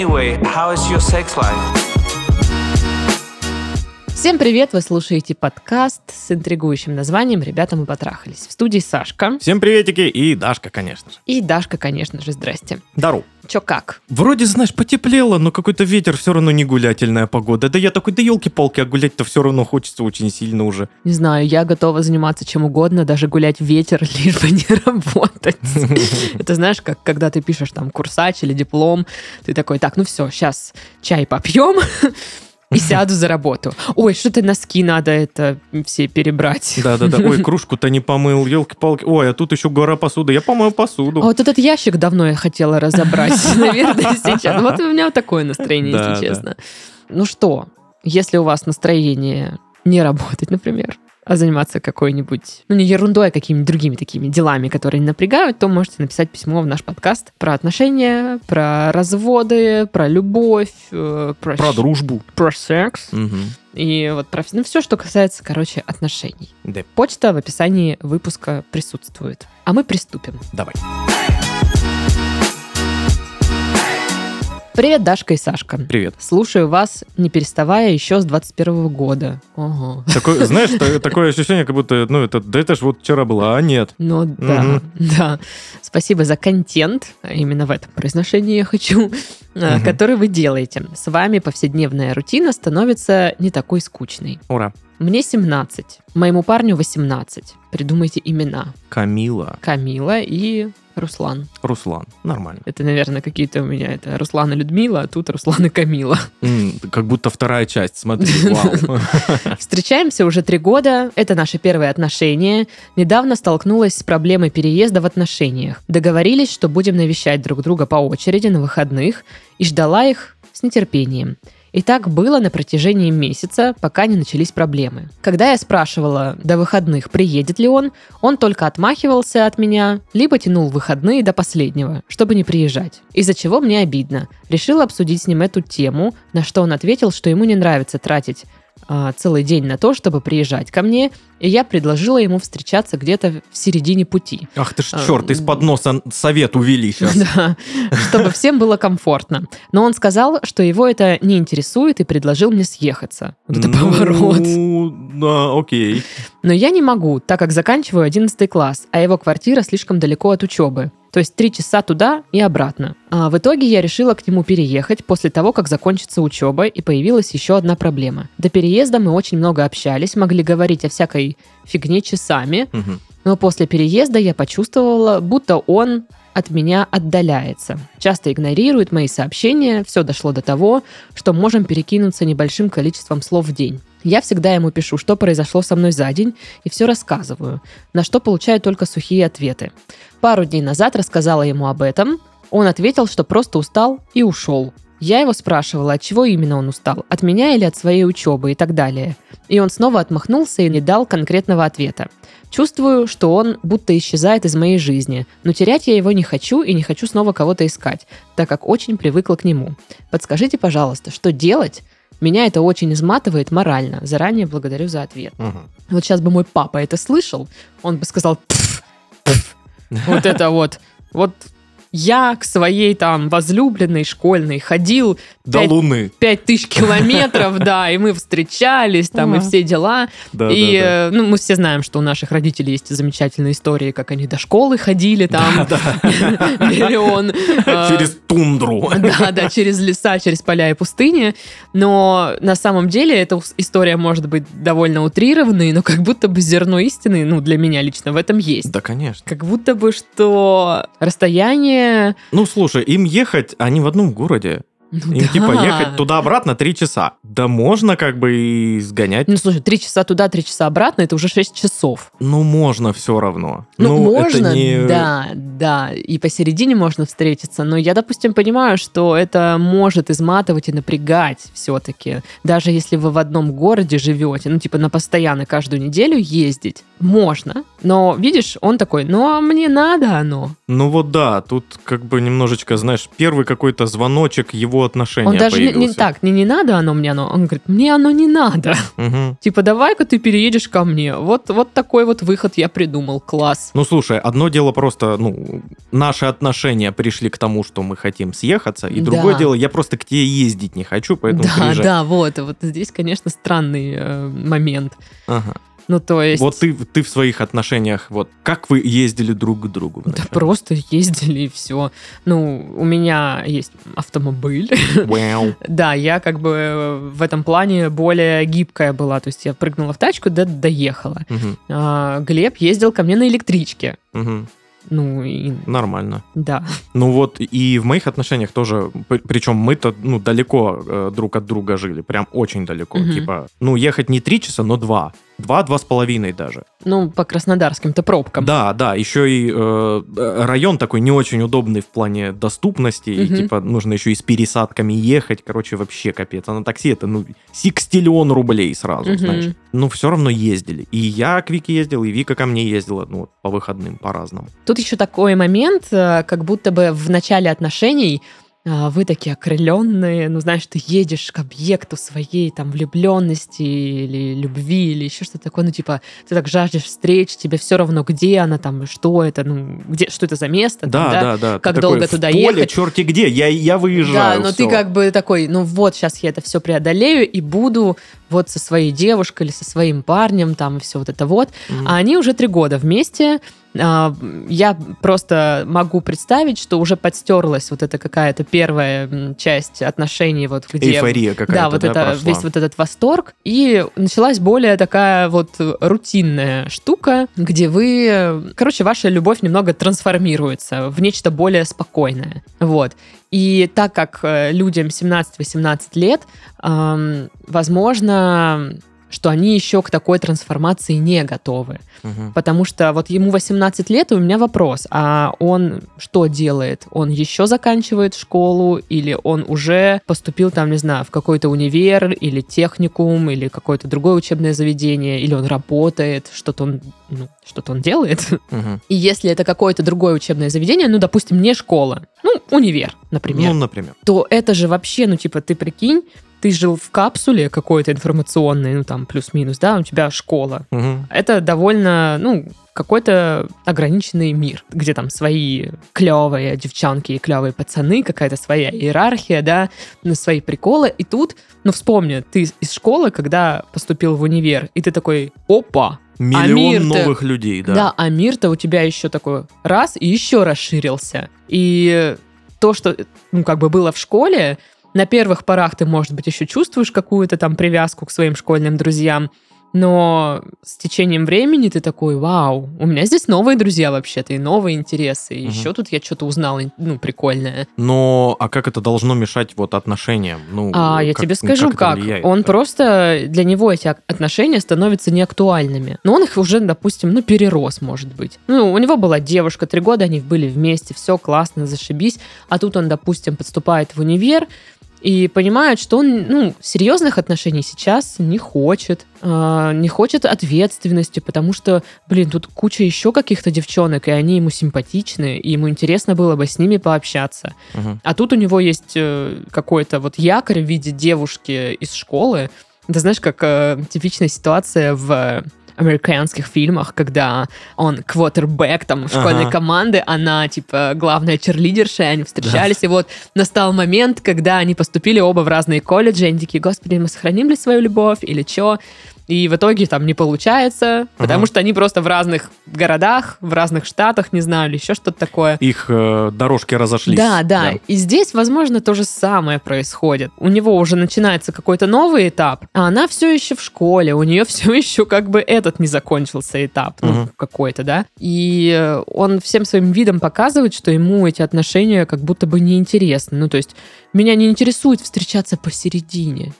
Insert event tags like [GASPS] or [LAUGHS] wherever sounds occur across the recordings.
Anyway, how is your sex life? Всем привет! Вы слушаете подкаст с интригующим названием «Ребята, мы потрахались». В студии Сашка. Всем приветики и Дашка, конечно же. И Дашка, конечно же, здрасте. Дару. Чё как? Вроде, знаешь, потеплело, но какой-то ветер, все равно не гулятельная погода. Да я такой, да елки-палки, а гулять-то все равно хочется очень сильно уже. Не знаю, я готова заниматься чем угодно, даже гулять в ветер, [LAUGHS] лишь бы не работать. [LAUGHS] Это знаешь, как когда ты пишешь там курсач или диплом, ты такой, так, ну все, сейчас чай попьем, и сяду за работу. Ой, что-то носки надо это все перебрать. Да-да-да, ой, [LAUGHS] кружку-то не помыл, елки-палки. Ой, а тут еще гора посуды, я помою посуду. А вот этот ящик давно я хотела разобрать, [LAUGHS] наверное, сейчас. Вот у меня вот такое настроение, если честно. Ну что, если у вас настроение не работать, например, заниматься какой-нибудь, ну не ерундой, а какими-нибудь другими такими делами, которые не напрягают, то можете написать письмо в наш подкаст про отношения, про разводы, про любовь, э, про, Про дружбу. про секс Мгм. и вот про ну, все, что касается, короче, отношений. Да, Почта в описании выпуска присутствует. А мы приступим. давай. Привет, Дашка и Сашка. Привет. Слушаю вас, не переставая, еще с 21 года. Ого. Такое, знаешь, та- [LAUGHS] такое ощущение, как будто, ну, это, да это ж вот вчера было, а нет. Ну да, да. Спасибо за контент, а именно в этом произношении я хочу, а, который вы делаете. С вами повседневная рутина становится не такой скучной. Ура. Мне 17, моему парню 18. Придумайте имена. Камила, Камила и Руслан. Руслан. Нормально. Это, наверное, какие-то у меня это Руслан и Людмила, а тут Руслан и Камила. М, как будто вторая часть, смотри, [LAUGHS] вау. Встречаемся уже три года, это наши первые отношения. Недавно столкнулась с проблемой переезда в отношениях. Договорились, что будем навещать друг друга по очереди на выходных, и ждала их с нетерпением. И так было на протяжении месяца, пока не начались проблемы. Когда я спрашивала до выходных, приедет ли он, он только отмахивался от меня, либо тянул выходные до последнего, чтобы не приезжать. Из-за чего мне обидно. Решила обсудить с ним эту тему, на что он ответил, что ему не нравится тратить а, целый день на то, чтобы приезжать ко мне, и я предложила ему встречаться где-то в середине пути. Ах ты ж А, черт, из-под носа совет увели [LAUGHS] сейчас. Да, чтобы всем было комфортно. Но он сказал, что его это не интересует и предложил мне съехаться. Вот это поворот. Ну, да, окей. Но я не могу, так как заканчиваю 11 класс, а его квартира слишком далеко от учебы. То есть три часа туда и обратно. А в итоге я решила к нему переехать после того, как закончится учеба, и появилась еще одна проблема. До переезда мы очень много общались, могли говорить о всякой фигне часами, Мгм. но после переезда я почувствовала, будто он от меня отдаляется. Часто игнорирует мои сообщения, все дошло до того, что можем перекинуться небольшим количеством слов в день. Я всегда ему пишу, что произошло со мной за день, и все рассказываю, на что получаю только сухие ответы. Пару дней назад рассказала ему об этом, он ответил, что просто устал и ушел. Я его спрашивала, от чего именно он устал, от меня или от своей учебы и так далее. И он снова отмахнулся и не дал конкретного ответа. Чувствую, что он будто исчезает из моей жизни, но терять я его не хочу и не хочу снова кого-то искать, так как очень привыкла к нему. Подскажите, пожалуйста, что делать? Меня это очень изматывает морально. Заранее благодарю за ответ. Мгм. Вот сейчас бы мой папа это слышал, он бы сказал, «Пф, пф». [LAUGHS] вот это вот, вот я к своей там возлюбленной школьной ходил До Пять- луны. пять тысяч километров, да, и мы встречались, там, и все дела. И, э, ну, мы все знаем, что у наших родителей есть замечательные истории, как они до школы ходили там миллион. [LAUGHS] э, Через тундру. [LAUGHS] Да, да, через леса, через поля и пустыни. Но на самом деле эта история может быть довольно утрированной, но как будто бы зерно истины, ну, для меня лично в этом есть. Да, конечно. Как будто бы, что расстояние... Ну, слушай, им ехать, они в одном городе. Ну Им да. типа ехать туда-обратно три часа. Да можно как бы и сгонять. Ну, слушай, три часа туда, три часа обратно, это уже шесть часов. Ну, можно все равно. Ну, это можно, не- да, да, и посередине можно встретиться, но я, допустим, понимаю, что это может изматывать и напрягать все-таки, даже если вы в одном городе живете, ну, типа на постоянно каждую неделю ездить, можно, но, видишь, он такой, ну, а мне надо оно. Ну вот да, тут как бы немножечко, знаешь, первый какой-то звоночек его него отношения Он даже не, не так, не не надо оно мне оно. Он говорит, мне оно не надо. Мгм. Типа, давай-ка ты переедешь ко мне. Вот, вот такой вот выход я придумал. Класс. Ну, слушай, одно дело просто, ну, наши отношения пришли к тому, что мы хотим съехаться, и другое Да. дело, я просто к тебе ездить не хочу, поэтому да, приезжай. да, вот. Вот здесь, конечно, странный э, момент. Ага. Ну, то есть... Вот ты, ты в своих отношениях, вот как вы ездили друг к другу? Да вначале? просто ездили и все. Ну, у меня есть автомобиль. Вау. [LAUGHS] Да, я как бы в этом плане более гибкая была. То есть я прыгнула в тачку, да доехала. Мгм, А, Глеб ездил ко мне на электричке. мгм. Ну, и Нормально. да. Ну вот и в моих отношениях тоже, причем мы-то ну далеко э, друг от друга жили, прям очень далеко. Мгм. Типа, ну ехать не три часа, но два. Два, два с половиной даже. Ну, по краснодарским-то пробкам. Да, да, еще и э, район такой не очень удобный в плане доступности, и Мгм. типа нужно еще и с пересадками ехать, короче, вообще капец. А на такси это, ну, сикстиллион рублей сразу, Мгм. знаешь. Ну, все равно ездили. И я к Вике ездил, и Вика ко мне ездила, ну, по выходным, по-разному. Тут еще такой момент, э, как будто бы в начале отношений вы такие окрыленные, ну, знаешь, ты едешь к объекту своей там влюбленности или любви или еще что-то такое, ну, типа, ты так жаждешь встреч, тебе все равно, где она там, что это, ну, где, что это за место, там, Да, да, да. Ты Как такой, долго в туда поле, ехать? черти где, я, я выезжаю. Да, но всё. ты как бы такой, ну вот, сейчас я это все преодолею и буду вот со своей девушкой или со своим парнем, там, и все вот это вот. Мгм. А они уже три года вместе. А, Я просто могу представить, что уже подстерлась вот эта какая-то первая часть отношений, вот где... Эйфория какая-то, Да, вот это, прошла? весь вот этот восторг. И началась более такая вот рутинная штука, где вы... Короче, ваша любовь немного трансформируется в нечто более спокойное. Вот. И так как э, людям 17-18 лет, возможно, что они еще к такой трансформации не готовы. Мгм. Потому что вот ему 18 лет, и у меня вопрос, а он что делает? Он еще заканчивает школу, или он уже поступил там, не знаю, в какой-то универ, или техникум, или какое-то другое учебное заведение, или он работает, что-то он, ну, что-то он делает? [LAUGHS] Мгм. И если это какое-то другое учебное заведение, ну, допустим, не школа, ну, универ, например, Ну, например. то это же вообще, ну, типа, ты прикинь, ты жил в капсуле какой-то информационной, ну, там, плюс-минус, да, у тебя школа. Мгм. Это довольно, ну, какой-то ограниченный мир, где там свои клевые девчонки и клевые пацаны, какая-то своя иерархия, да, свои приколы. И тут, ну, вспомни, ты из школы, когда поступил в универ, и ты такой, опа, Миллион мир-то- новых людей, да. да, а мир-то у тебя еще такой раз и еще расширился. И то, что, ну, как бы было в школе, на первых порах ты, может быть, еще чувствуешь какую-то там привязку к своим школьным друзьям, но с течением времени ты такой, вау, у меня здесь новые друзья вообще-то, и новые интересы, и Мгм. еще тут я что-то узнала, ну, прикольное. Но, а как это должно мешать вот отношениям? Ну, А я как- тебе скажу, как. влияет, Он да? просто для него эти отношения становятся неактуальными. Но он их уже, допустим, ну, перерос, может быть. Ну, у него была девушка, три года они были вместе, все классно, зашибись. А тут он, допустим, подступает в универ и понимает, что он, ну, серьезных отношений сейчас не хочет, а, не хочет ответственности, потому что, блин, тут куча еще каких-то девчонок, и они ему симпатичны, и ему интересно было бы с ними пообщаться. Мгм. А тут у него есть э, какой-то вот якорь в виде девушки из школы. Это знаешь, как э, типичная ситуация в американских фильмах, когда он квотербек там школьной Ага. команды, она типа главная черлидерша, и они встречались, и вот настал момент, когда они поступили оба в разные колледжи, и они такие, господи, мы сохраним ли свою любовь или что? И в итоге там не получается, потому что они просто в разных городах, в разных штатах, не знаю, или еще что-то такое. Их э, дорожки разошлись. Да, да, И здесь, возможно, то же самое происходит. У него уже начинается какой-то новый этап, а она все еще в школе, у нее [LAUGHS] все еще как бы этот не закончился этап, ну, Мгм. какой-то, да. И э, он всем своим видом показывает, что ему эти отношения как будто бы неинтересны. Ну, то есть, меня не интересует встречаться посередине.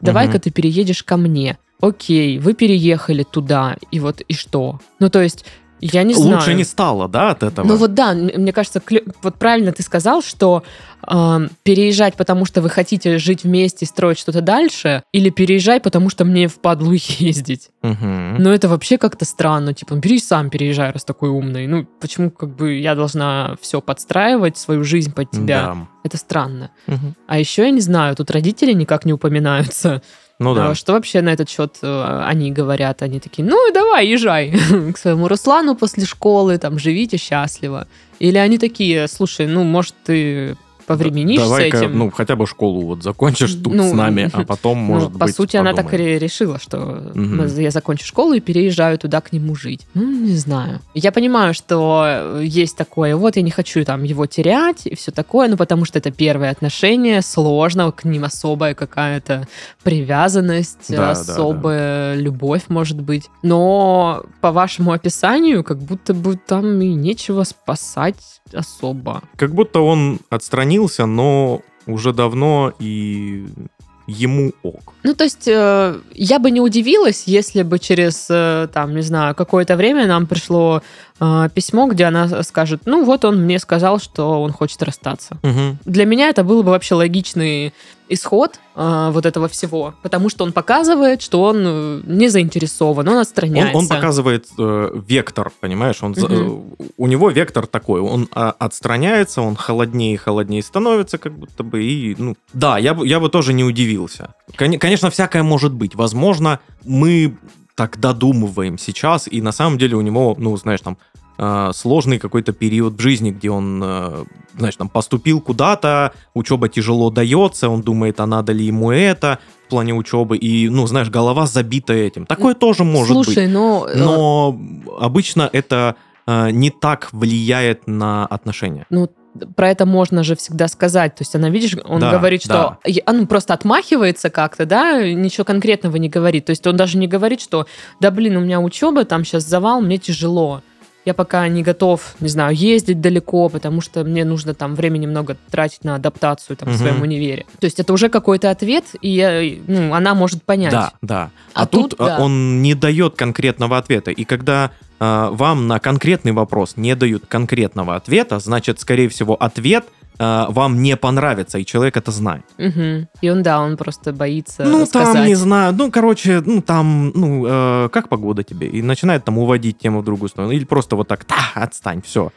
Давай-ка Мгм. ты переедешь ко мне. Окей, вы переехали туда, и вот и что? Ну, то есть, Я не знаю. Лучше не стало, да, от этого? Ну вот да, мне кажется, вот правильно ты сказал, что э, переезжать, потому что вы хотите жить вместе, строить что-то дальше, или переезжать, потому что мне впадлу [LAUGHS] ездить. Мгм. Но это вообще как-то странно. Типа, бери сам переезжай, раз такой умный. Ну, почему как бы я должна все подстраивать, свою жизнь под тебя? Да. Это странно. Мгм. А еще я не знаю, тут родители никак не упоминаются. Ну да. А Что вообще на этот счет э, они говорят? Они такие, ну давай, езжай [LAUGHS] к своему Руслану после школы, там, живите счастливо. Или они такие, слушай, ну, может, ты повременишь с Давай-ка, этим? ну, хотя бы школу вот закончишь тут Ну, с нами, а [LAUGHS] потом, Ну, может по быть, сути, она так подумаем. и решила, что мы- я закончу школу и переезжаю туда к нему жить. Ну, не знаю. Я понимаю, что э, есть такое, вот я не хочу там его терять и все такое, ну, потому что это первые отношения, сложно, к ним особая какая-то привязанность, Да, да, особая любовь, может быть. Но по вашему описанию, как будто бы там и нечего спасать особо. Как будто он отстранился, но уже давно и ему ок. Ну, то есть, э, я бы не удивилась, если бы через, э, там, не знаю, какое-то время нам пришло э, письмо, где она скажет, ну, вот он мне сказал, что он хочет расстаться. Мгм. Для меня это был бы вообще логичный исход э, вот этого всего, потому что он показывает, что он э, не заинтересован, он Он, отстраняется. он показывает э, вектор, понимаешь? Он, Мгм. э, у него вектор такой. Он а, отстраняется, он холоднее и холоднее становится, как будто бы. И, ну, да, я бы, я бы тоже не удивился. Кон- Конечно, всякое может быть. Возможно, мы так додумываем сейчас, и на самом деле у него, ну, знаешь, там, э, сложный какой-то период в жизни, где он, э, знаешь, там, поступил куда-то, учеба тяжело дается, он думает, а надо ли ему это в плане учебы, и, ну, знаешь, голова забита этим. Такое тоже может быть. Слушай, ну, э, Но обычно это э, не так влияет на отношения. Ну, про это можно же всегда сказать. То есть она, видишь, он Да, говорит, что... Я- а, Ну, просто отмахивается как-то, да, ничего конкретного не говорит. То есть он даже не говорит, что, да, блин, у меня учеба, там сейчас завал, мне тяжело. Я пока не готов, не знаю, ездить далеко, потому что мне нужно там времени много тратить на адаптацию там, в Мгм. своем универе. То есть это уже какой-то ответ, и я- ну, она может понять. Да, да. А, А тут, тут, э, да. он не дает конкретного ответа. И когда э, вам на конкретный вопрос не дают конкретного ответа, значит, скорее всего, ответ вам не понравится, и человек это знает. Мгм. И он, да, он просто боится ну, там, сказать. не знаю, ну, короче, ну, там, ну, э, как погода тебе? И начинает там уводить тему в другую сторону. Или просто вот так, та, отстань, все.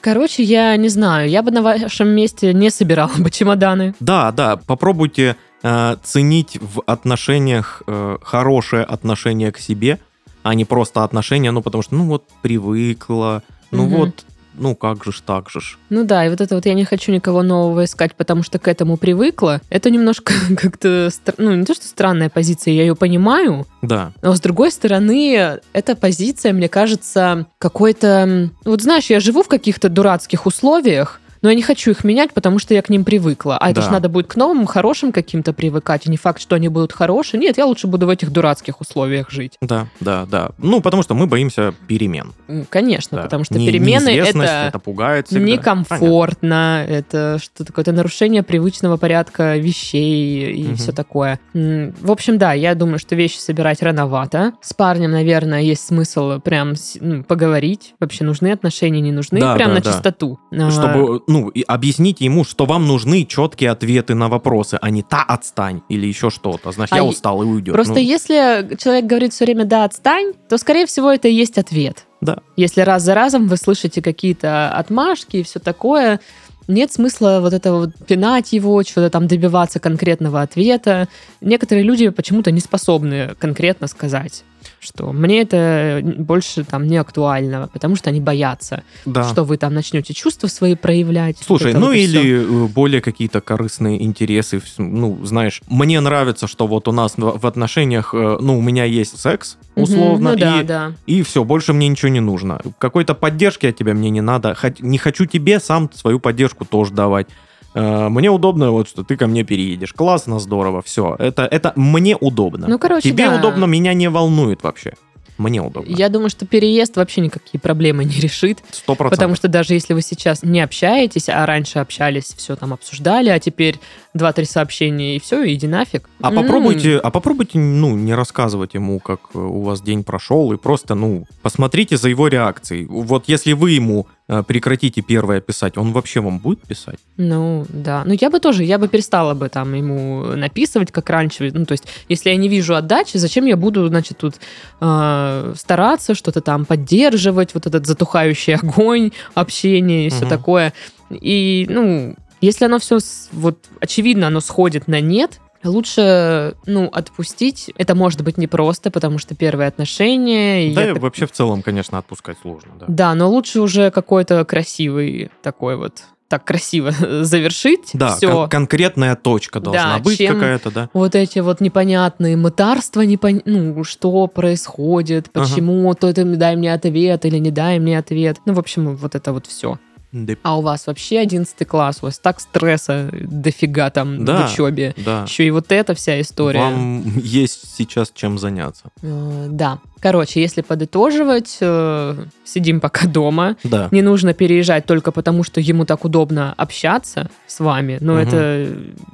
Короче, я не знаю, я бы на вашем месте не собирала бы чемоданы. Да, да, попробуйте э, ценить в отношениях э, хорошее отношение к себе, а не просто отношения, ну, потому что, ну, вот, привыкла, ну, Мгм. вот, ну, как же ж, так же ж. Ну да, и вот это вот я не хочу никого нового искать, потому что к этому привыкла. Это немножко [LAUGHS] как-то, ну не то, что странная позиция, я ее понимаю, Да, но с другой стороны, эта позиция, мне кажется, какой-то... Вот знаешь, я живу в каких-то дурацких условиях, но я не хочу их менять, потому что я к ним привыкла. А это Да. же надо будет к новым, хорошим каким-то привыкать. И не факт, что они будут хорошие. Нет, я лучше буду в этих дурацких условиях жить. да, да, да. Ну, потому что мы боимся перемен. Конечно, да. потому что Не- перемены это... это пугает всегда. некомфортно, это что такое, это нарушение привычного порядка вещей и Мгм. все такое. В общем, да, я думаю, что вещи собирать рановато. С парнем, наверное, есть смысл прям ну, поговорить, вообще нужны отношения, не нужны, Да, прям да, на да. чистоту. Понятно. А, Чтобы, ну, и объясните ему, что вам нужны четкие ответы на вопросы, а не та отстань или еще что-то. Значит, А я устал и уйдет. Просто Ну, если человек говорит все время «да, отстань», то, скорее всего, это и есть ответ. Да. Если раз за разом вы слышите какие-то отмашки и все такое, нет смысла вот это вот пинать его, что-то там добиваться конкретного ответа. Некоторые люди почему-то не способны конкретно сказать, что мне это больше там не актуально, потому что они боятся, да. что вы там начнете чувства свои проявлять. Слушай, ну вот или э, более какие-то корыстные интересы. Ну, знаешь, мне нравится, что вот у нас в отношениях, э, ну, у меня есть секс, условно, ну да, и, да. и все, больше мне ничего не нужно. Какой-то поддержки от тебя мне не надо. Не хочу тебе сам свою поддержку тоже давать. Э, Мне удобно, вот что ты ко мне переедешь. Классно, здорово, все. Это, это мне удобно. Ну, короче, Тебе да. удобно, меня не волнует вообще. Мне удобно. Я думаю, что переезд вообще никакие проблемы не решит. Сто процентов. Потому что даже если вы сейчас не общаетесь, а раньше общались, все там обсуждали, а теперь два-три сообщения и все, иди нафиг. А попробуйте, а попробуйте, ну, не рассказывать ему, как э, у вас день прошел, и просто, ну, посмотрите за его реакцией. Вот если вы ему прекратите первое писать, он вообще вам будет писать? Ну, да. Ну, я бы тоже, я бы перестала бы там ему написывать, как раньше. Ну, то есть, если я не вижу отдачи, зачем я буду, значит, тут э, стараться, что-то там поддерживать, вот этот затухающий [LAUGHS] огонь, общение и все Мгм. такое. И, ну, если оно все, вот, очевидно, оно сходит на нет, Лучше, ну, отпустить. Это может быть непросто, потому что первые отношения. Да, я и вообще в целом, конечно, отпускать сложно, да. Да, но лучше уже какой-то красивый такой вот так красиво [LAUGHS] завершить Да, все. кон- конкретная точка должна Да, быть какая-то, да. Вот эти вот непонятные мытарства, непон... ну, что происходит, Ага. почему, то это дай мне ответ или не дай мне ответ. Ну, в общем, вот это вот все. Да, А у вас вообще 11 класс, у вас так стресса дофига там Да. в учебе. да. Еще и вот эта вся история. Вам [LAUGHS] есть сейчас чем заняться. Э, Да. Короче, если подытоживать, э, сидим пока дома. Да. Не нужно переезжать только потому, что ему так удобно общаться с вами, но Мгм. это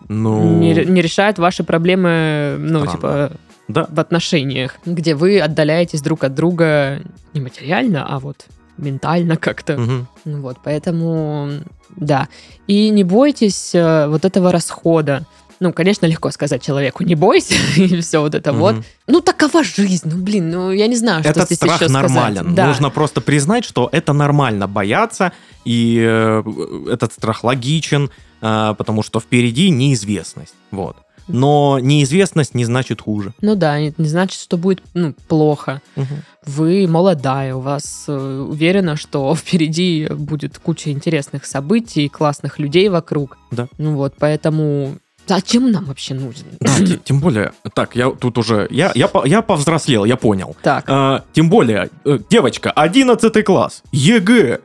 Ну, не, не решает ваши проблемы, ну, Странно. типа, да. в отношениях, где вы отдаляетесь друг от друга не материально, а вот ментально как-то. Ну Вот, поэтому, да. И не бойтесь э, вот этого расхода. Ну, конечно, легко сказать человеку, не бойся, [LAUGHS] и все вот это вот. Мгм. Ну, такова жизнь. Ну, блин, ну, я не знаю, что Этот здесь страх еще сказать. нормален. Да. Нужно просто признать, что это нормально бояться, и э, этот страх логичен, э, потому что впереди неизвестность. Вот. Но неизвестность не значит хуже. Ну да, не значит, что будет ну, плохо. Вы молодая, у вас э, уверена, что [LAUGHS] впереди будет куча интересных событий, классных людей вокруг. Да. Ну вот, поэтому зачем нам вообще нужен? Да, [CLEARS THROAT] те- тем более, так, я тут уже, я, я, я повзрослел, я понял. Так, А, тем более, э, девочка, 11 класс, ЕГЭ.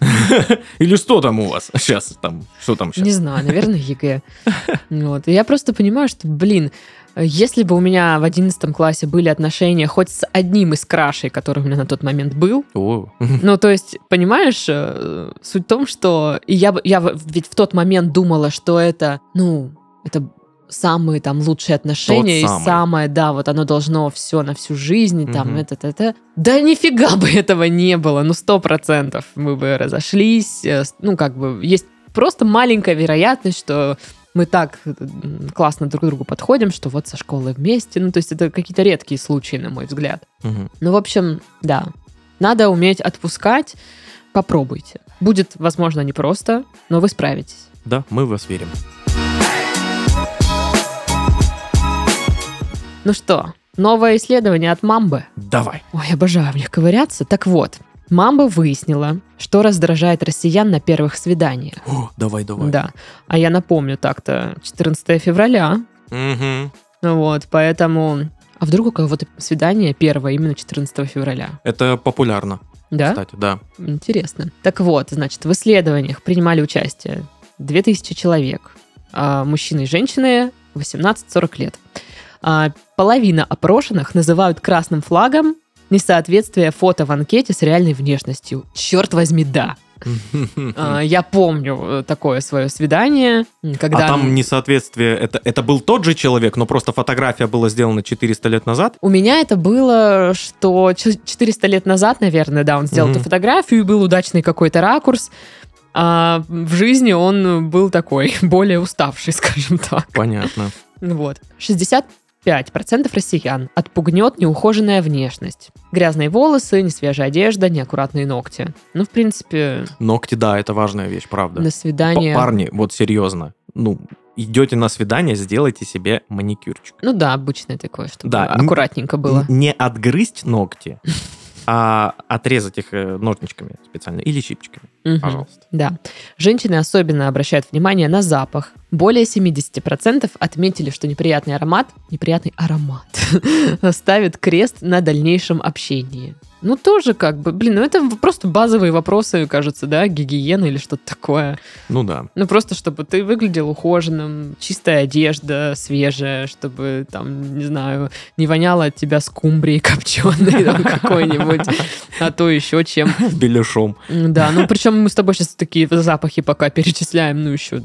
[LAUGHS] Или что там у вас? Сейчас, там, что там сейчас? не знаю, наверное, ЕГЭ. Вот. И я просто понимаю, что, блин, если бы у меня в 11 классе были отношения хоть с одним из крашей, который у меня на тот момент был, О, [LAUGHS] Ну, то есть, понимаешь, э, суть в том, что и я, я ведь в тот момент думала, что это, ну, это самые там лучшие отношения, и самый. самое, да, вот оно должно все на всю жизнь, и там Мгм. это, это. Да нифига бы [LAUGHS] этого не было, ну, сто процентов мы бы разошлись, э, ну, как бы, есть просто маленькая вероятность, что мы так м, классно друг к другу подходим, что вот со школы вместе, ну, то есть это какие-то редкие случаи, на мой взгляд. мгм. Ну, в общем, да. Надо уметь отпускать. Попробуйте. Будет, возможно, непросто, но вы справитесь. да, мы в вас верим. Ну что, новое исследование от Мамбы. Давай. Ой, обожаю в них ковыряться. Так вот, Мамба выяснила, что раздражает россиян на первых свиданиях. О, давай, давай. Да. А я напомню, так-то 14 февраля. Ну Вот, поэтому... А вдруг у кого-то свидание первое именно 14 февраля? Это популярно, Да? кстати, да. Интересно. Так вот, значит, в исследованиях принимали участие 2000 человек. А, мужчины и женщины 18-40 лет. А, половина опрошенных называют красным флагом несоответствие фото в анкете с реальной внешностью. Черт возьми, да. А, [LAUGHS] я помню э, такое свое свидание, когда... А там несоответствие, это, это был тот же человек, но просто фотография была сделана 400 лет назад? У меня это было, что ч- 400 лет назад, наверное, да, он сделал эту фотографию, и был удачный какой-то ракурс. А в жизни он был такой, [LAUGHS] более уставший, скажем так. Понятно. Вот. 65% россиян отпугнет неухоженная внешность. Грязные волосы, несвежая одежда, неаккуратные ногти. Ну, в принципе, Ногти, да, это важная вещь, правда. на свидание... Парни, вот серьезно, ну, идете на свидание, сделайте себе маникюрчик. Ну да, обычное такое, чтобы Да, аккуратненько было. Не отгрызть ногти, а отрезать их э, ножничками специально или щипчиками, Мгм. пожалуйста. Да. Женщины особенно обращают внимание на запах. Более 70% отметили, что неприятный аромат, неприятный аромат, [LAUGHS] ставит крест на дальнейшем общении. Ну, тоже как бы, блин, ну это просто базовые вопросы, кажется, да, гигиены или что-то такое. Ну да. Ну, просто чтобы ты выглядел ухоженным, чистая одежда, свежая, чтобы там, не знаю, не воняло от тебя скумбрией [LAUGHS] копченой там какой-нибудь, а то еще чем. Беляшом. Да, ну причем мы с тобой сейчас такие запахи пока перечисляем, ну еще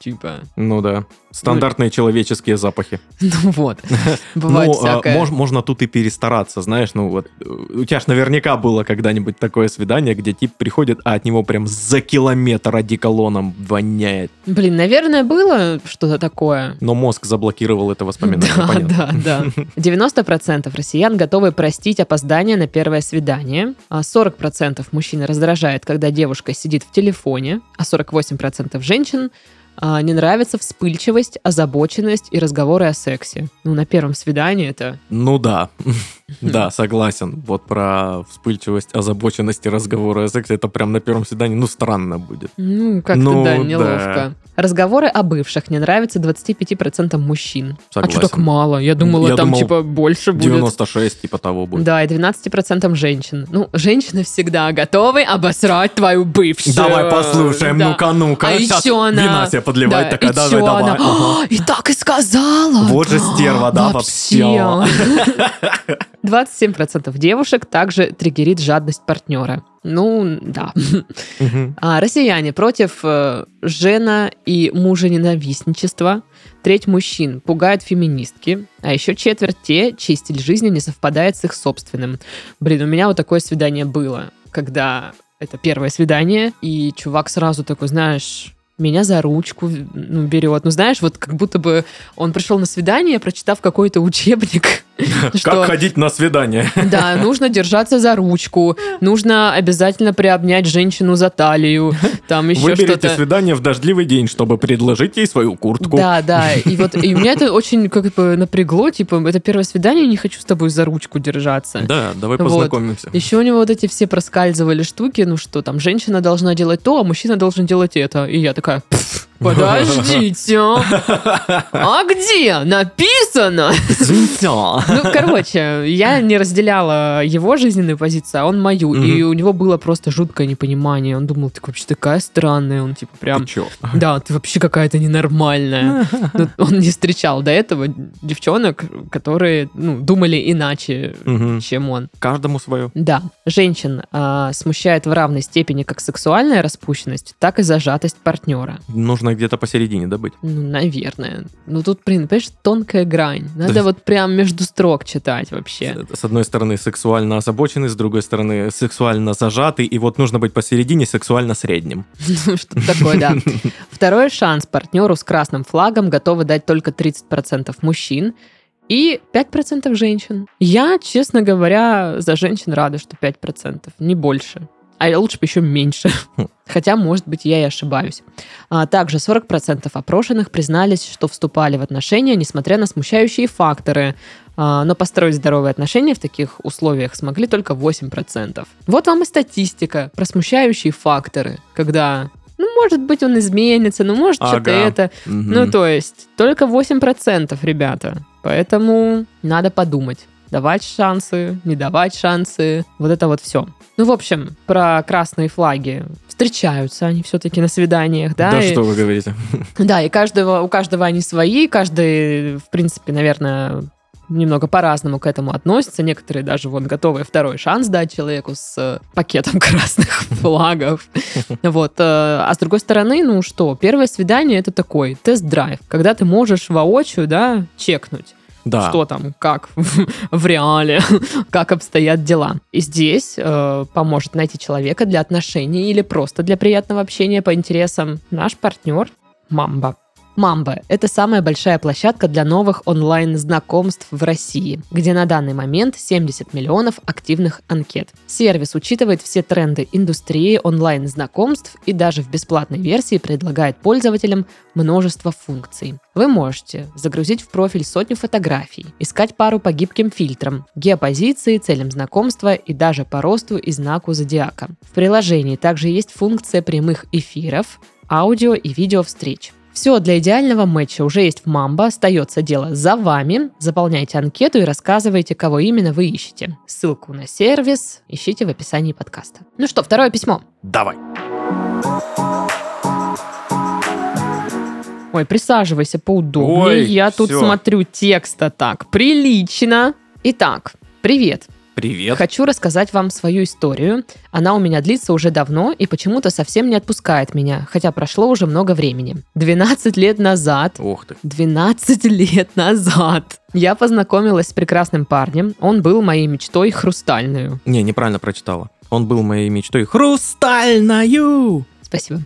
типа, Ну да. Стандартные человеческие запахи. [LAUGHS] ну вот, [LAUGHS] бывает ну, а, всякое. мож- можно тут и перестараться, знаешь, ну вот, э, у тебя ж наверняка было когда-нибудь такое свидание, где тип приходит, а от него прям за километр одеколоном воняет. Блин, наверное, было что-то такое. Но мозг заблокировал это воспоминание, [LAUGHS] Да, понятно. да, да. 90% россиян готовы простить опоздание на первое свидание, а 40% мужчин раздражает, когда девушка сидит в телефоне, а 48% женщин а, не нравится вспыльчивость, озабоченность и разговоры о сексе. Ну, на первом свидании это... Ну да, да, согласен. Вот про вспыльчивость, озабоченность и разговоры о сексе, это прям на первом свидании, ну, странно будет. Ну, как-то, Ну, да, да. неловко. Разговоры о бывших не нравятся 25% мужчин. А что так Согласен. мало? Я думала, Я там думал, типа больше будет. 96 типа того будет. Да, и 12% женщин. Ну, женщины всегда готовы обосрать твою бывшую. Давай послушаем, Да. ну-ка, ну-ка. А Щас еще она... Вина себе подливать, Да, такая, и давай, давай. она? Ага. «А, И так и сказала. Вот же стерва, да, [GASPS] вообще. [LAUGHS] [LAUGHS] 27% девушек также триггерит жадность партнера. Ну, да. А, россияне против э, жена и мужа ненавистничества. Треть мужчин пугают феминистки, а еще четверть те, чей стиль жизни не совпадает с их собственным. Блин, у меня вот такое свидание было, когда это первое свидание, и чувак сразу такой, знаешь, меня за ручку ну, берет. Ну, знаешь, вот как будто бы он пришел на свидание, прочитав какой-то учебник. [LAUGHS] Как ходить на свидание? [LAUGHS] да, нужно держаться за ручку, нужно обязательно приобнять женщину за талию, там еще Выберите что-то. свидание в дождливый день, чтобы предложить ей свою куртку. Да, да, и вот и меня это очень как бы напрягло, типа, это первое свидание, не хочу с тобой за ручку держаться. Да, давай Вот. познакомимся. Еще у него вот эти все проскальзывали штуки, ну что там, женщина должна делать то, а мужчина должен делать это. И я такая, «Пф, подождите, а? а где написано? Ну, короче, я не разделяла его жизненную позицию, а он мою. И у него было просто жуткое непонимание. Он думал, ты вообще такая странная. Он типа прям, да, ты вообще какая-то ненормальная. Он не встречал до этого девчонок, которые ну, думали иначе, чем он. Каждому свое. Да, женщин а, смущает в равной степени как сексуальная распущенность, так и зажатость партнера. Нужно где-то посередине добыть. Ну, наверное. Ну, тут, блин, понимаешь, тонкая грань. Надо Да. вот прям между строк читать вообще. С одной стороны сексуально озабоченный, с другой стороны сексуально зажатый, и вот нужно быть посередине сексуально средним. [LAUGHS] Ну, Что-то такое, да. [LAUGHS] Второй шанс партнеру с красным флагом готовы дать только 30% мужчин и 5% женщин. Я, честно говоря, за женщин рада, что 5%, не больше. А лучше бы еще меньше. [LAUGHS] Хотя, может быть, я и ошибаюсь. А также 40% опрошенных признались, что вступали в отношения, несмотря на смущающие факторы. А, но построить здоровые отношения в таких условиях смогли только 8%. Вот вам и статистика про смущающие факторы, когда, ну, может быть, он изменится, ну, может, что-то Ага. это. Мгм. Ну, то есть, только 8%, ребята. Поэтому надо подумать. Давать шансы, не давать шансы. Вот это вот все. Ну, в общем, про красные флаги. Встречаются они все-таки на свиданиях, да? Да и- что вы говорите? да, и каждого, у каждого они свои, каждый, в принципе, наверное, немного по-разному к этому относятся. Некоторые даже вон готовы второй шанс дать человеку с э, пакетом [LAUGHS] красных флагов. [LAUGHS] Вот. э, А с другой стороны, ну что, первое свидание это такой тест-драйв, когда ты можешь воочию, да, чекнуть Да. что там, как [LAUGHS] в, реале, [LAUGHS] как обстоят дела. И здесь э, поможет найти человека для отношений или просто для приятного общения по интересам наш партнер Мамба. Мамба – это самая большая площадка для новых онлайн-знакомств в России, где на данный момент 70 миллионов активных анкет. Сервис учитывает все тренды индустрии онлайн-знакомств и даже в бесплатной версии предлагает пользователям множество функций. Вы можете загрузить в профиль сотню фотографий, искать пару по гибким фильтрам, геопозиции, целям знакомства и даже по росту и знаку зодиака. В приложении также есть функция прямых эфиров, аудио и видео встреч. Все для идеального матча уже есть в Мамбо. Остается дело за вами. Заполняйте анкету и рассказывайте, кого именно вы ищете. Ссылку на сервис ищите в описании подкаста. Ну что, второе письмо. Давай. Ой, присаживайся поудобнее. Ой, Я тут всё. смотрю текста так прилично. Итак, привет. Привет. Хочу рассказать вам свою историю. Она у меня длится уже давно и почему-то совсем не отпускает меня, хотя прошло уже много времени. 12 лет назад Ух ты. 12 лет назад я познакомилась с прекрасным парнем. Он был моей мечтой хрустальную. Не, неправильно прочитала. Он был моей мечтой хрустальною. Спасибо.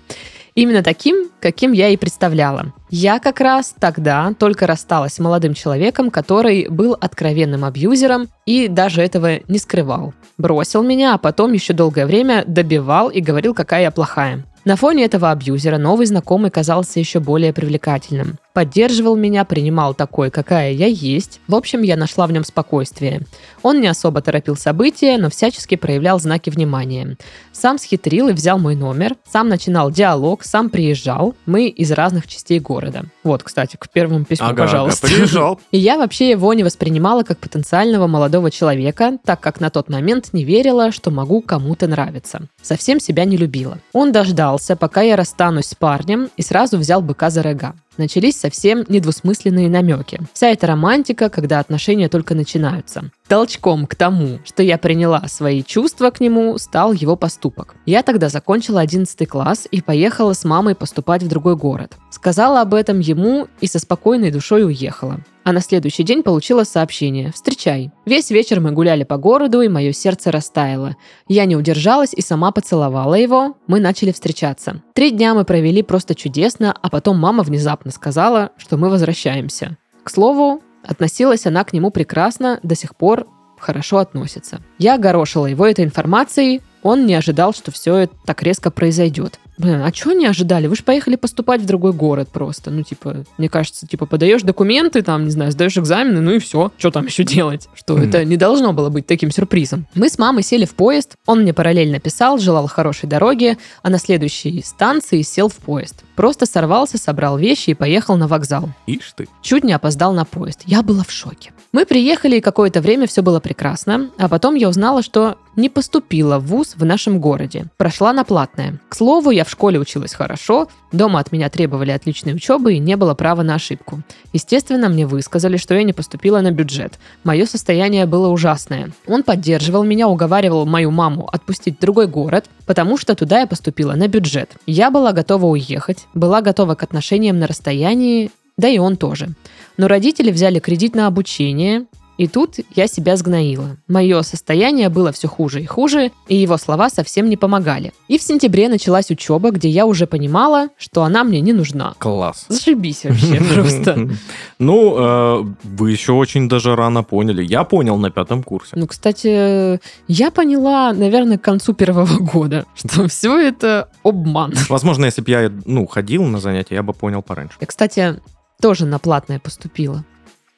Именно таким, каким я и представляла. Я как раз тогда только рассталась с молодым человеком, который был откровенным абьюзером и даже этого не скрывал. Бросил меня, а потом еще долгое время добивал и говорил, какая я плохая. На фоне этого абьюзера новый знакомый казался еще более привлекательным. Поддерживал меня, принимал такой, какая я есть. В общем, я нашла в нем спокойствие. Он не особо торопил события, но всячески проявлял знаки внимания. Сам схитрил и взял мой номер, сам начинал диалог, сам приезжал. Мы из разных частей города. Вот, кстати, к первому письму, Ага, пожалуйста. ага, приезжал. [LAUGHS] И я вообще его не воспринимала как потенциального молодого человека, так как на тот момент не верила, что могу кому-то нравиться. Совсем себя не любила. Он дождался, пока я расстанусь с парнем, и сразу взял быка за рога. Начались совсем недвусмысленные намеки. Вся эта романтика, когда отношения только начинаются. Толчком к тому, что я приняла свои чувства к нему, стал его поступок. Я тогда закончила 11 класс и поехала с мамой поступать в другой город. Сказала об этом ему и со спокойной душой уехала. А на следующий день получила сообщение «Встречай». Весь вечер мы гуляли по городу, и мое сердце растаяло. Я не удержалась и сама поцеловала его. Мы начали встречаться. Три дня мы провели просто чудесно, а потом мама внезапно сказала, что мы возвращаемся. К слову, относилась она к нему прекрасно, до сих пор хорошо относится. Я огорошила его этой информацией, он не ожидал, что все это так резко произойдет. Блин, а чего не ожидали? Вы же поехали поступать в другой город просто. Ну, типа, мне кажется, типа, подаешь документы, там, не знаю, сдаешь экзамены, ну и все. Что там еще делать? Что Мгм. это не должно было быть таким сюрпризом. Мы с мамой сели в поезд, он мне параллельно писал, желал хорошей дороги, а на следующей станции сел в поезд. Просто сорвался, собрал вещи и поехал на вокзал. Ишь ты. Чуть не опоздал на поезд. Я была в шоке. Мы приехали, и какое-то время все было прекрасно, а потом я узнала, что не поступила в ВУЗ в нашем городе. Прошла на платное. К слову, я в школе училась хорошо, дома от меня требовали отличной учебы и не было права на ошибку. Естественно, мне высказали, что я не поступила на бюджет. Мое состояние было ужасное. Он поддерживал меня, уговаривал мою маму отпустить в другой город, потому что туда я поступила на бюджет. Я была готова уехать, была готова к отношениям на расстоянии, да и он тоже. Но родители взяли кредит на обучение, и тут я себя сгноила. Мое состояние было все хуже и хуже, и его слова совсем не помогали. И в сентябре началась учеба, где я уже понимала, что она мне не нужна. Класс. Зашибись [LAUGHS] вообще просто. Ну, э, вы еще очень даже рано поняли. Я понял на пятом курсе. Ну, кстати, я поняла, наверное, к концу первого года, [LAUGHS] что все это обман. Возможно, если бы я, ну, ходил на занятия, я бы понял пораньше. Я, кстати, тоже на платное поступила.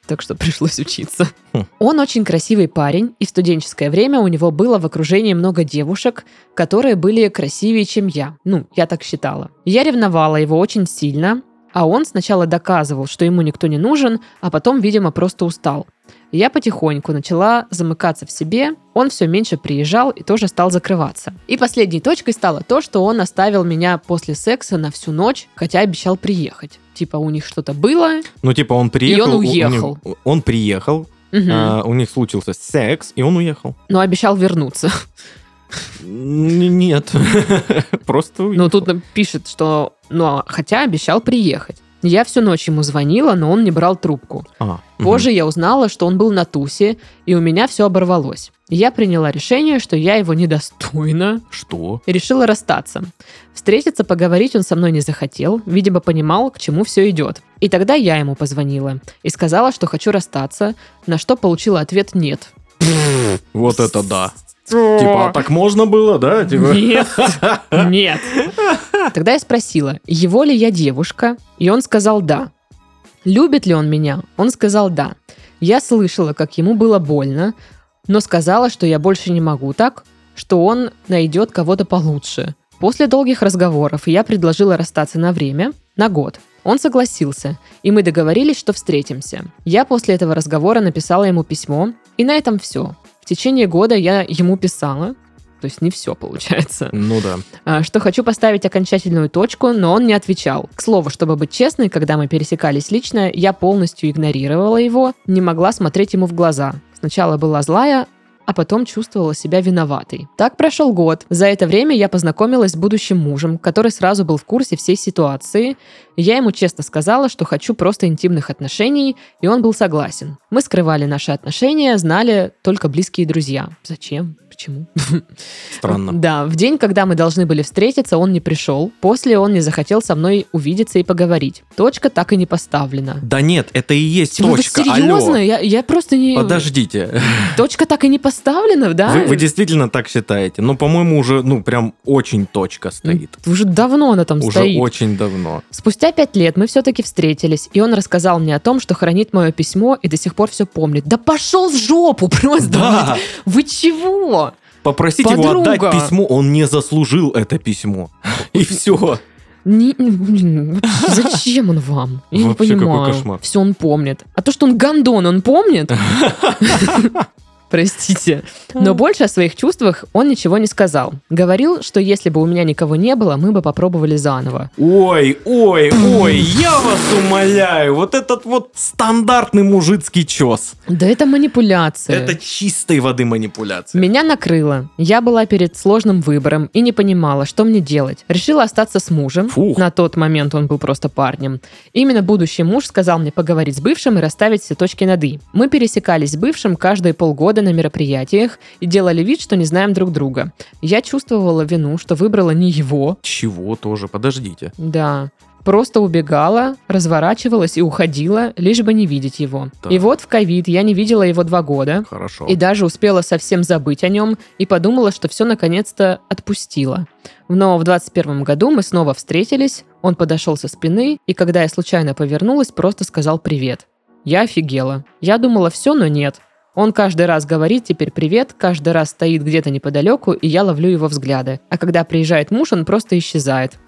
Так что пришлось учиться. Хм. Он очень красивый парень, и в студенческое время у него было в окружении много девушек, которые были красивее, чем я. Ну, я так считала. Я ревновала его очень сильно, а он сначала доказывал, что ему никто не нужен, а потом, видимо, просто устал. Я потихоньку начала замыкаться в себе, он все меньше приезжал и тоже стал закрываться. И последней точкой стало то, что он оставил меня после секса на всю ночь, хотя обещал приехать. Типа у них что-то было, Ну, типа, он приехал. он у- у них- уехал. Он приехал, мгм, а, у них случился секс, и он уехал. но обещал вернуться. [LAUGHS] Нет. [LAUGHS] Просто Ну, уехал. тут пишет, что, ну, а хотя обещал приехать. Я всю ночь ему звонила, но он не брал трубку. А. Позже я узнала, что он был на тусе, и у меня все оборвалось. Я приняла решение, что я его недостойна, Что? и решила расстаться. Встретиться, поговорить он со мной не захотел, видимо, понимал, к чему все идет. И тогда я ему позвонила и сказала, что хочу расстаться, на что получила ответ «нет». Вот это да. Типа, а так можно было, да? Типа, Нет, [LAUGHS] нет. Тогда я спросила, его ли я девушка, и он сказал «да». Любит ли он меня? Он сказал «да». Я слышала, как ему было больно, но сказала, что я больше не могу так, что он найдет кого-то получше. После долгих разговоров я предложила расстаться на время, на год. Он согласился, и мы договорились, что встретимся. Я после этого разговора написала ему письмо, и на этом все. В течение года я ему писала, то есть не все получается. Ну да. А, Что хочу поставить окончательную точку, но он не отвечал. К слову, чтобы быть честной, когда мы пересекались лично, я полностью игнорировала его, не могла смотреть ему в глаза. Сначала была злая, а потом чувствовала себя виноватой. Так прошел год. За это время я познакомилась с будущим мужем, который сразу был в курсе всей ситуации. Я ему честно сказала, что хочу просто интимных отношений, и он был согласен. Мы скрывали наши отношения, знали только близкие друзья. Зачем? Почему? Странно. [LAUGHS] Да, в день, когда мы должны были встретиться, он не пришел. После он не захотел со мной увидеться и поговорить. Точка так и не поставлена. Да нет, это и есть Вы точка. серьезно? Алло. Я, я просто не... Подождите. [LAUGHS] Точка так и не поставлена, да? Вы, вы действительно так считаете? Ну, по-моему, уже, ну, прям очень точка стоит. Уже давно она там Уже стоит. очень давно. Спустя пять лет мы все-таки встретились, и он рассказал мне о том, что хранит мое письмо и до сих пор все помнит. Да пошел в жопу [LAUGHS] просто! Да, Вы чего? попросить его Подруга. отдать письмо, он не заслужил это письмо. И все. Не- блин, зачем он вам? Я Вообще не понимаю. Все он помнит. А то, что он гандон, он помнит? [LAUGHS] Простите. Но больше о своих чувствах он ничего не сказал. Говорил, что если бы у меня никого не было, мы бы попробовали заново. Ой, ой, ой, я вас умоляю, вот этот вот стандартный мужицкий чес. Да это манипуляция. Это чистой воды манипуляция. Меня накрыло. Я была перед сложным выбором и не понимала, что мне делать. Решила остаться с мужем. Фух. На тот момент он был просто парнем. Именно будущий муж сказал мне поговорить с бывшим и расставить все точки над «и». Мы пересекались с бывшим каждые полгода на мероприятиях и делали вид, что не знаем друг друга. Я чувствовала вину, что выбрала не его. Чего тоже, подождите. Да. Просто убегала, разворачивалась и уходила, лишь бы не видеть его. Так. И вот в ковид я не видела его два года. Хорошо. И даже успела совсем забыть о нем и подумала, что все наконец-то отпустила. Но в 21 году мы снова встретились, он подошел со спины, и когда я случайно повернулась, просто сказал привет. Я офигела. Я думала все, но нет. Он каждый раз говорит теперь привет, каждый раз стоит где-то неподалеку, и я ловлю его взгляды. А когда приезжает муж, он просто исчезает.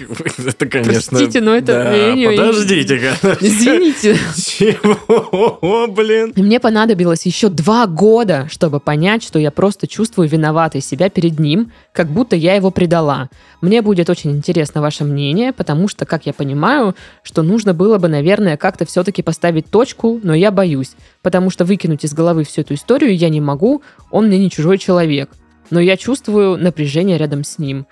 [LAUGHS] Это, конечно... Простите, но это- Да, не- подождите-ка. Извините. [LAUGHS] Чего, блин? И Мне понадобилось еще два года, чтобы понять, что я просто чувствую виноватой себя перед ним, как будто я его предала. Мне будет очень интересно ваше мнение, потому что, как я понимаю, что нужно было бы, наверное, как-то все-таки поставить точку, но я боюсь, потому что выкинуть из головы всю эту историю я не могу, он мне не чужой человек. Но я чувствую напряжение рядом с ним.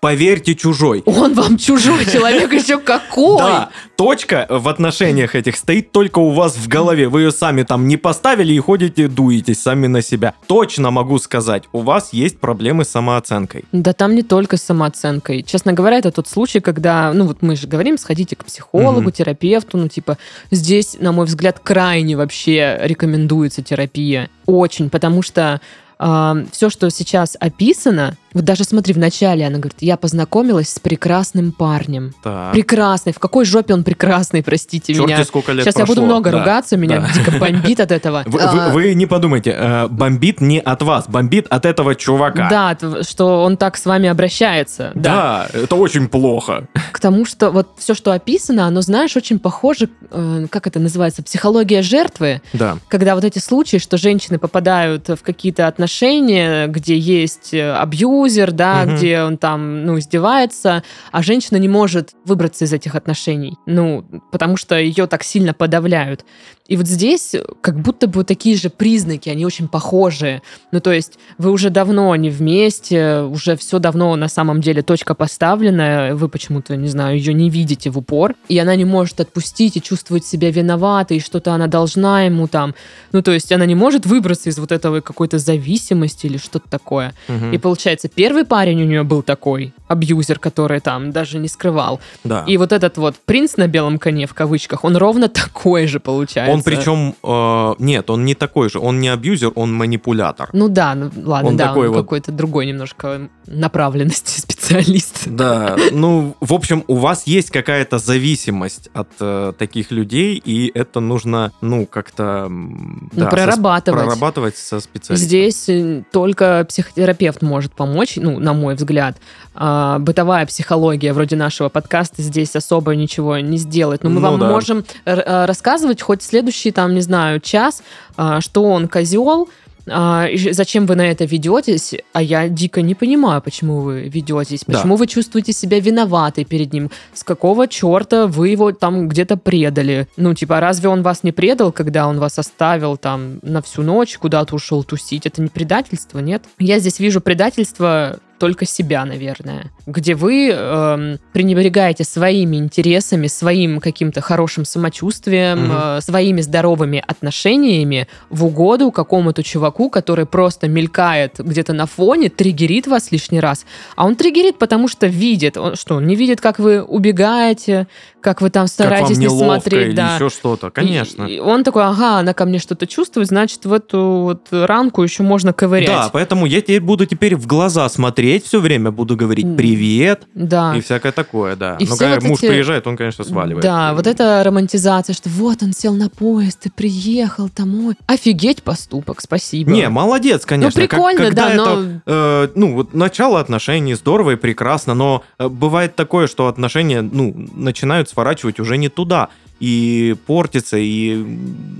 Поверьте, чужой. Он вам чужой человек еще [LAUGHS] какой! Да, точка в отношениях этих стоит только у вас в голове. Вы ее сами там не поставили и ходите, дуетесь сами на себя. Точно могу сказать, у вас есть проблемы с самооценкой. Да там не только с самооценкой. Честно говоря, это тот случай, когда, ну вот мы же говорим, сходите к психологу, терапевту, ну типа здесь, на мой взгляд, крайне вообще рекомендуется терапия. Очень, потому что все, что сейчас описано, вот даже смотри, в начале она говорит, я познакомилась с прекрасным парнем. Так. Прекрасный. В какой жопе он прекрасный, простите Чёрти меня. сколько лет Сейчас я буду прошло. много Да. ругаться, меня Да. дико бомбит от этого. Вы, А, вы- вы не подумайте, э, бомбит не от вас, бомбит от этого чувака. Да, что он так с вами обращается. Да. Да, это очень плохо. К тому, что вот все, что описано, оно, знаешь, очень похоже, э, как это называется, психология жертвы, Да. когда вот эти случаи, что женщины попадают в какие-то отношения, где есть э, абьюзер, да, Мгм. где он там, ну, издевается, а женщина не может выбраться из этих отношений, ну, потому что ее так сильно подавляют. И вот здесь как будто бы такие же признаки, они очень похожие. Ну, то есть вы уже давно не вместе, уже все давно на самом деле точка поставлена, вы почему-то, не знаю, ее не видите в упор, и она не может отпустить и чувствует себя виноватой, и что-то она должна ему там. Ну, то есть она не может выбраться из вот этого какой-то зависимости или что-то такое. Мгм. И получается, первый парень у нее был такой, абьюзер, который там даже не скрывал. Да. И вот этот вот принц на белом коне, в кавычках, он ровно [LAUGHS] такой же получается. Он причем, э, нет, он не такой же, он не абьюзер, он манипулятор. Ну да, ну ладно, Он да, такой он вот- какой-то другой немножко направленности [LAUGHS] специалист. Да, ну, в общем, у вас есть какая-то зависимость от э, таких людей, и это нужно, ну, как-то... Ну, да, со- прорабатывать. прорабатывать со специалистом. Здесь э, только психотерапевт может помочь, ну, на мой взгляд. А, а, бытовая психология вроде нашего подкаста здесь особо ничего не сделает. Но мы Ну вам да. можем а, рассказывать хоть следующий, там, не знаю, час, а, что он козел, а, зачем вы на это ведетесь, а я дико не понимаю, почему вы ведетесь, Да. почему вы чувствуете себя виноватой перед ним, с какого черта вы его там где-то предали. Ну, типа, разве он вас не предал, когда он вас оставил там на всю ночь, куда-то ушел тусить? Это не предательство, нет? Я здесь вижу предательство только себя, наверное, где вы эм, пренебрегаете своими интересами, своим каким-то хорошим самочувствием, Мгм. э, своими здоровыми отношениями в угоду какому-то чуваку, который просто мелькает где-то на фоне, триггерит вас лишний раз. А он триггерит, потому что видит. Он, что, он не видит, как вы убегаете, как вы там Как стараетесь не смотреть. или да. еще что-то, конечно. И- и он такой, ага, она ко мне что-то чувствует, значит, в эту вот ранку еще можно ковырять. Да, поэтому я теперь буду теперь в глаза смотреть все время, буду говорить привет Да. и всякое такое, да. И Но когда вот муж эти- приезжает, он, конечно, сваливает. Да, вот эта романтизация, что вот он сел на поезд и приехал домой. Офигеть поступок, спасибо. Не, молодец, конечно. Ну, Как- прикольно, когда да, это, но- э, ну, вот начало отношений здорово и прекрасно, но э, бывает такое, что отношения, ну, начинают сворачивать уже не туда. И портится, и,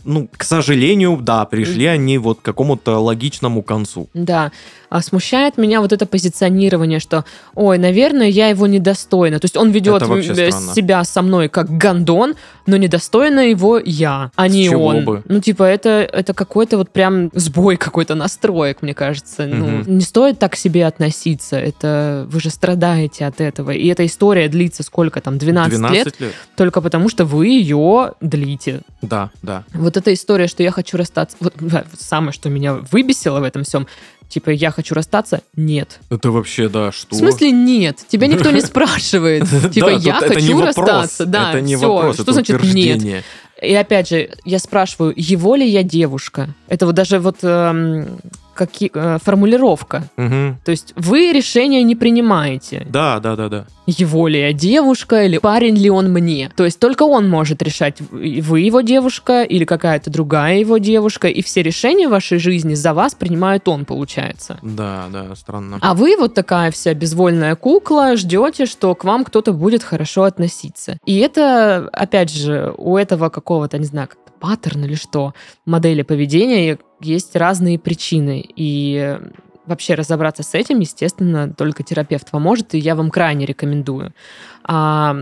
ну, к сожалению, да, пришли они вот к какому-то логичному концу. Да. А смущает меня вот это позиционирование, что, ой, наверное, я его недостойна. То есть он ведет странно. себя со мной как гондон, но недостойна его я, а С не он. бы? Ну, типа, это, это какой-то вот прям сбой какой-то настроек, мне кажется. Ну, Мгм. не стоит так к себе относиться. Это вы же страдаете от этого. И эта история длится сколько там, 12, лет, лет. только потому что вы ее длите. Да, да. Вот эта история, что я хочу расстаться, вот, да, вот самое, что меня выбесило в этом всем, типа, я хочу расстаться, нет. Это вообще, да, что? В смысле нет? Тебя [LAUGHS] никто не спрашивает. Типа, я хочу расстаться. Да, это не вопрос, Что значит нет? И опять же, я спрашиваю, его ли я девушка? Это вот даже вот эм, каки- э, формулировка. Мгм. То есть вы решение не принимаете. Да, да, да, да. Его ли я девушка, или парень ли он мне. То есть только он может решать, вы его девушка или какая-то другая его девушка, и все решения в вашей жизни за вас принимает он, получается. Да, да, странно. А вы вот такая вся безвольная кукла, ждете, что к вам кто-то будет хорошо относиться. И это, опять же, у этого какого-то, не знаю, как паттерн или что, модели поведения есть разные причины. И вообще разобраться с этим, естественно, только терапевт поможет, и я вам крайне рекомендую. А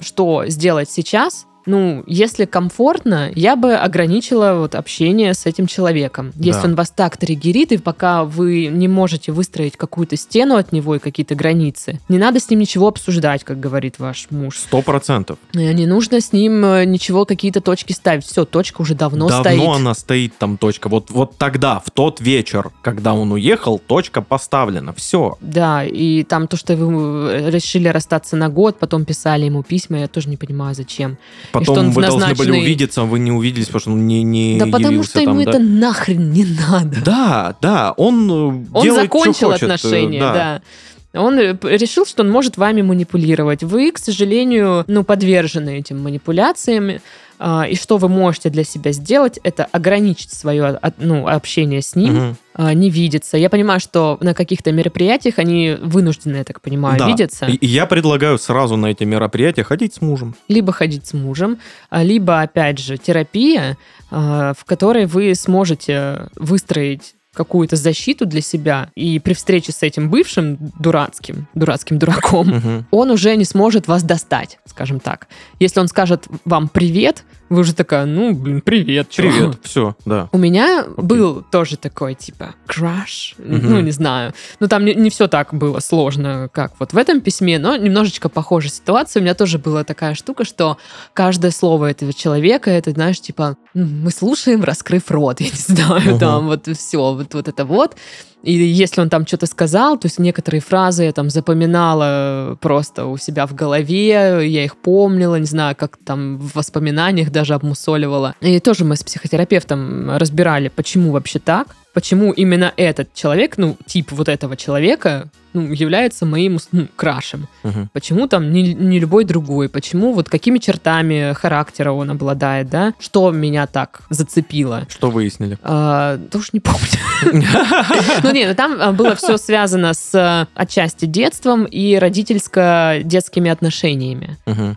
что сделать сейчас? Ну, если комфортно, я бы ограничила вот общение с этим человеком. Если Да. он вас так триггерит, и пока вы не можете выстроить какую-то стену от него и какие-то границы, не надо с ним ничего обсуждать, как говорит ваш муж. Сто процентов. Э, Не нужно с ним э, ничего, какие-то точки ставить. Все, точка уже давно, Давно стоит. она стоит там точка. Вот, вот тогда, в тот вечер, когда он уехал, точка поставлена. Все. Да, и там то, что вы э, решили расстаться на год, потом писали ему письма, я тоже не понимаю, зачем. Что Потом он в вы должны были увидеться, а вы не увиделись, потому что он не, не да потому что ему там, да. это нахрен не надо. Да, да, он э, Он делает, закончил что хочет, э, отношения, да. да. Он э, решил, что он может вами манипулировать. Вы, к сожалению, ну, подвержены этим манипуляциям. А, И что вы можете для себя сделать, это ограничить свое ну, общение с ним, а, не видеться. Я понимаю, что на каких-то мероприятиях они вынуждены, я так понимаю, Да. видеться. И- я предлагаю сразу на эти мероприятия ходить с мужем. либо ходить с мужем, а, либо, опять же, терапия, а, в которой вы сможете выстроить какую-то защиту для себя, и при встрече с этим бывшим дурацким, дурацким дураком, Мгм. он уже не сможет вас достать, скажем так. Если он скажет вам привет, вы уже такая, ну, блин, привет, чё?» Привет, [LAUGHS] все, да. У меня был тоже такой, типа, краш, Мгм. ну, не знаю. Ну, там не, не все так было сложно, как вот в этом письме, но немножечко похожая ситуация. У меня тоже была такая штука, что каждое слово этого человека, это, знаешь, типа, «М, мы слушаем, раскрыв рот, [LAUGHS] я не знаю, Мгм. там вот все, вот, вот это вот. И если он там что-то сказал, то есть некоторые фразы я там запоминала просто у себя в голове, я их помнила, не знаю, как там в воспоминаниях даже обмусоливала. И тоже мы с психотерапевтом разбирали, почему вообще так, почему именно этот человек, ну, тип вот этого человека, ну, является моим ну, крашем. Мгм. Почему там не, не любой другой? Почему вот какими чертами характера он обладает, да? Что меня так зацепило? Что выяснили? А, да уж не помню. [LAUGHS] Ну, нет, ну там а, было все связано с э, отчасти детством и родительско-детскими отношениями.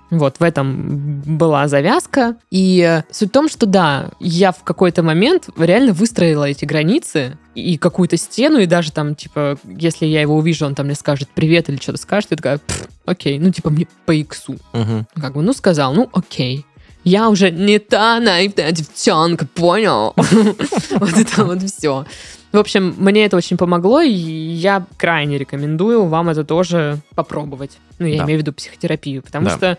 Вот, в этом была завязка. И суть в том, что да, я в какой-то момент реально выстроила эти границы и какую-то стену, и даже там, типа, если я его увижу, он там мне скажет привет или что-то скажет, я такая, «Пф, окей, ну, типа, мне по иксу. Мгм. Как бы, ну, сказал, ну, окей. Я уже не та наивная девчонка, понял? [LAUGHS] Вот это вот все. В общем, мне это очень помогло, и я крайне рекомендую вам это тоже попробовать. Ну, я Да. имею в виду психотерапию, потому Да. что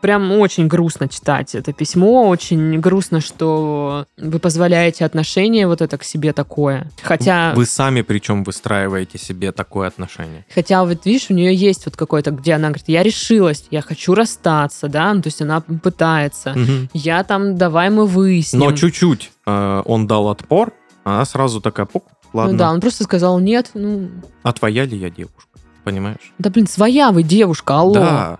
прям очень грустно читать это письмо, очень грустно, что вы позволяете отношение вот это к себе такое. Хотя... Вы сами причем выстраиваете себе такое отношение. Хотя вот видишь, у нее есть вот какой-то, где она говорит, я решилась, я хочу расстаться, да, ну, то есть она пытается. Мгм. Я там, давай мы выясним. Но чуть-чуть э, он дал отпор, она сразу такая, пук, ладно. Ну да, он просто сказал, нет, ну, А твоя ли я девушка? Понимаешь? да блин, своя вы девушка, алло. Да,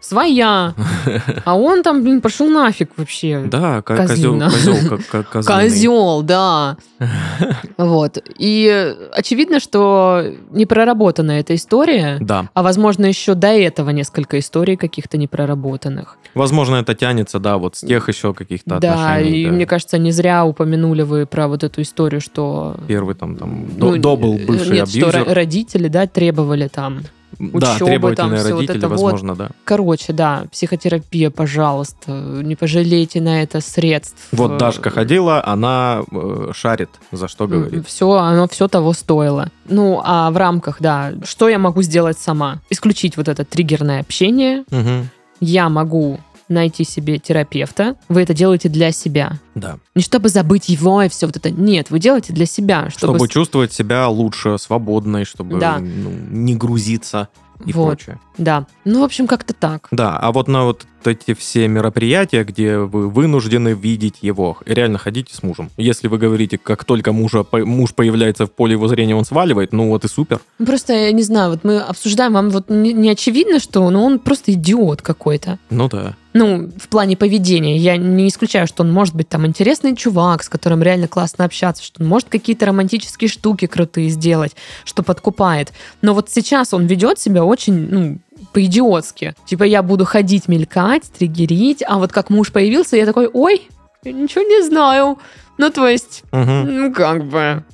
Своя. [LAUGHS] А он там, блин, пошел нафиг вообще. да, ко- козел, козел, как- [LAUGHS] козлиный. Козел, да. [LAUGHS] Вот. И очевидно, что не проработана эта история, Да, а возможно еще до этого несколько историй каких-то непроработанных. возможно, это тянется, да, вот с тех еще каких-то Да, отношений. и да. мне кажется, не зря упомянули вы про вот эту историю, что Первый там, там, ну, до, был бывший нет, что абьюзер. ро- родители, да, требовали там. Да, требовательные там всё вот родители, это вот. возможно, да. Короче, да, психотерапия, пожалуйста, не пожалейте на это средств. Вот Дашка ходила, она э, шарит, за что говорит. Все, оно все того стоило. Ну, а в рамках, да, что я могу сделать сама? Исключить вот это триггерное общение. Мгм. Я могу найти себе терапевта. Вы это делаете для себя. Да. Не чтобы забыть его и все вот это. Нет, вы делаете для себя, чтобы... Чтобы, чувствовать себя лучше, свободной, чтобы Да. ну, не грузиться и Вот. прочее. Да. Ну, в общем, как-то так. Да, а вот на вот эти все мероприятия, где вы вынуждены видеть его, реально ходите с мужем. Если вы говорите, как только мужа, муж появляется в поле его зрения, он сваливает, ну вот и супер. Ну, Просто, я не знаю, вот мы обсуждаем, вам вот не, не очевидно, что ну, он просто идиот какой-то. Ну да. Ну, в плане поведения. Я не исключаю, что он может быть там интересный чувак, с которым реально классно общаться, что он может какие-то романтические штуки крутые сделать, что подкупает. Но вот сейчас он ведет себя очень, ну, по-идиотски. Типа я буду ходить, мелькать, триггерить, а вот как муж появился, я такой, ой, я ничего не знаю. Ну, то есть, Мгм. ну, как бы...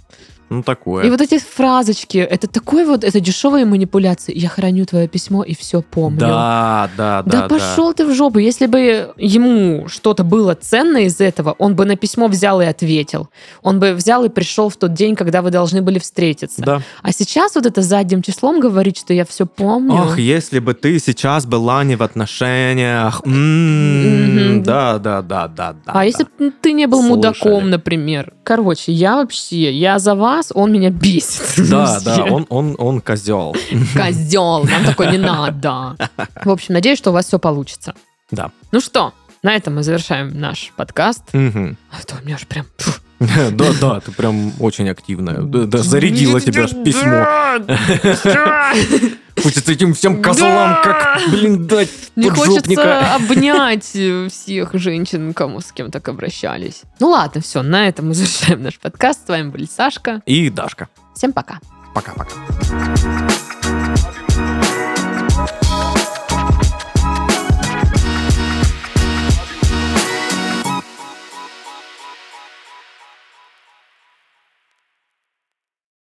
Ну такое. И вот эти фразочки, это такой вот, это дешевые манипуляции. Я храню твое письмо и все помню. Да, да, Да, да. пошел ты в жопу. Если бы ему что-то было ценно из этого, он бы на письмо взял и ответил. Он бы взял и пришел в тот день, когда вы должны были встретиться. Да. А сейчас вот это задним числом говорит, что я все помню. Ох, если бы ты сейчас была не в отношениях. М, Мгм. Да, да, да, да, да. а если бы ты не был мудаком, например? Короче, я вообще, я за вас, он меня бесит. [LAUGHS] Да, да, он, он, он козел. [LAUGHS] Козел, нам такой не надо. В общем, надеюсь, что у вас все получится. Да. Ну что, на этом мы завершаем наш подкаст. Мгм. А то у меня аж прям... фу. [LAUGHS] Да, да, ты прям очень активная. Да, зарядила тебя письмо. [LAUGHS] Хочется этим всем козлам, как, блин, дать Не хочется [LAUGHS] обнять э, всех женщин, кому с кем так обращались. Ну ладно, все, на этом мы завершаем наш подкаст. С вами были Сашка. И Дашка. Всем пока. Пока-пока.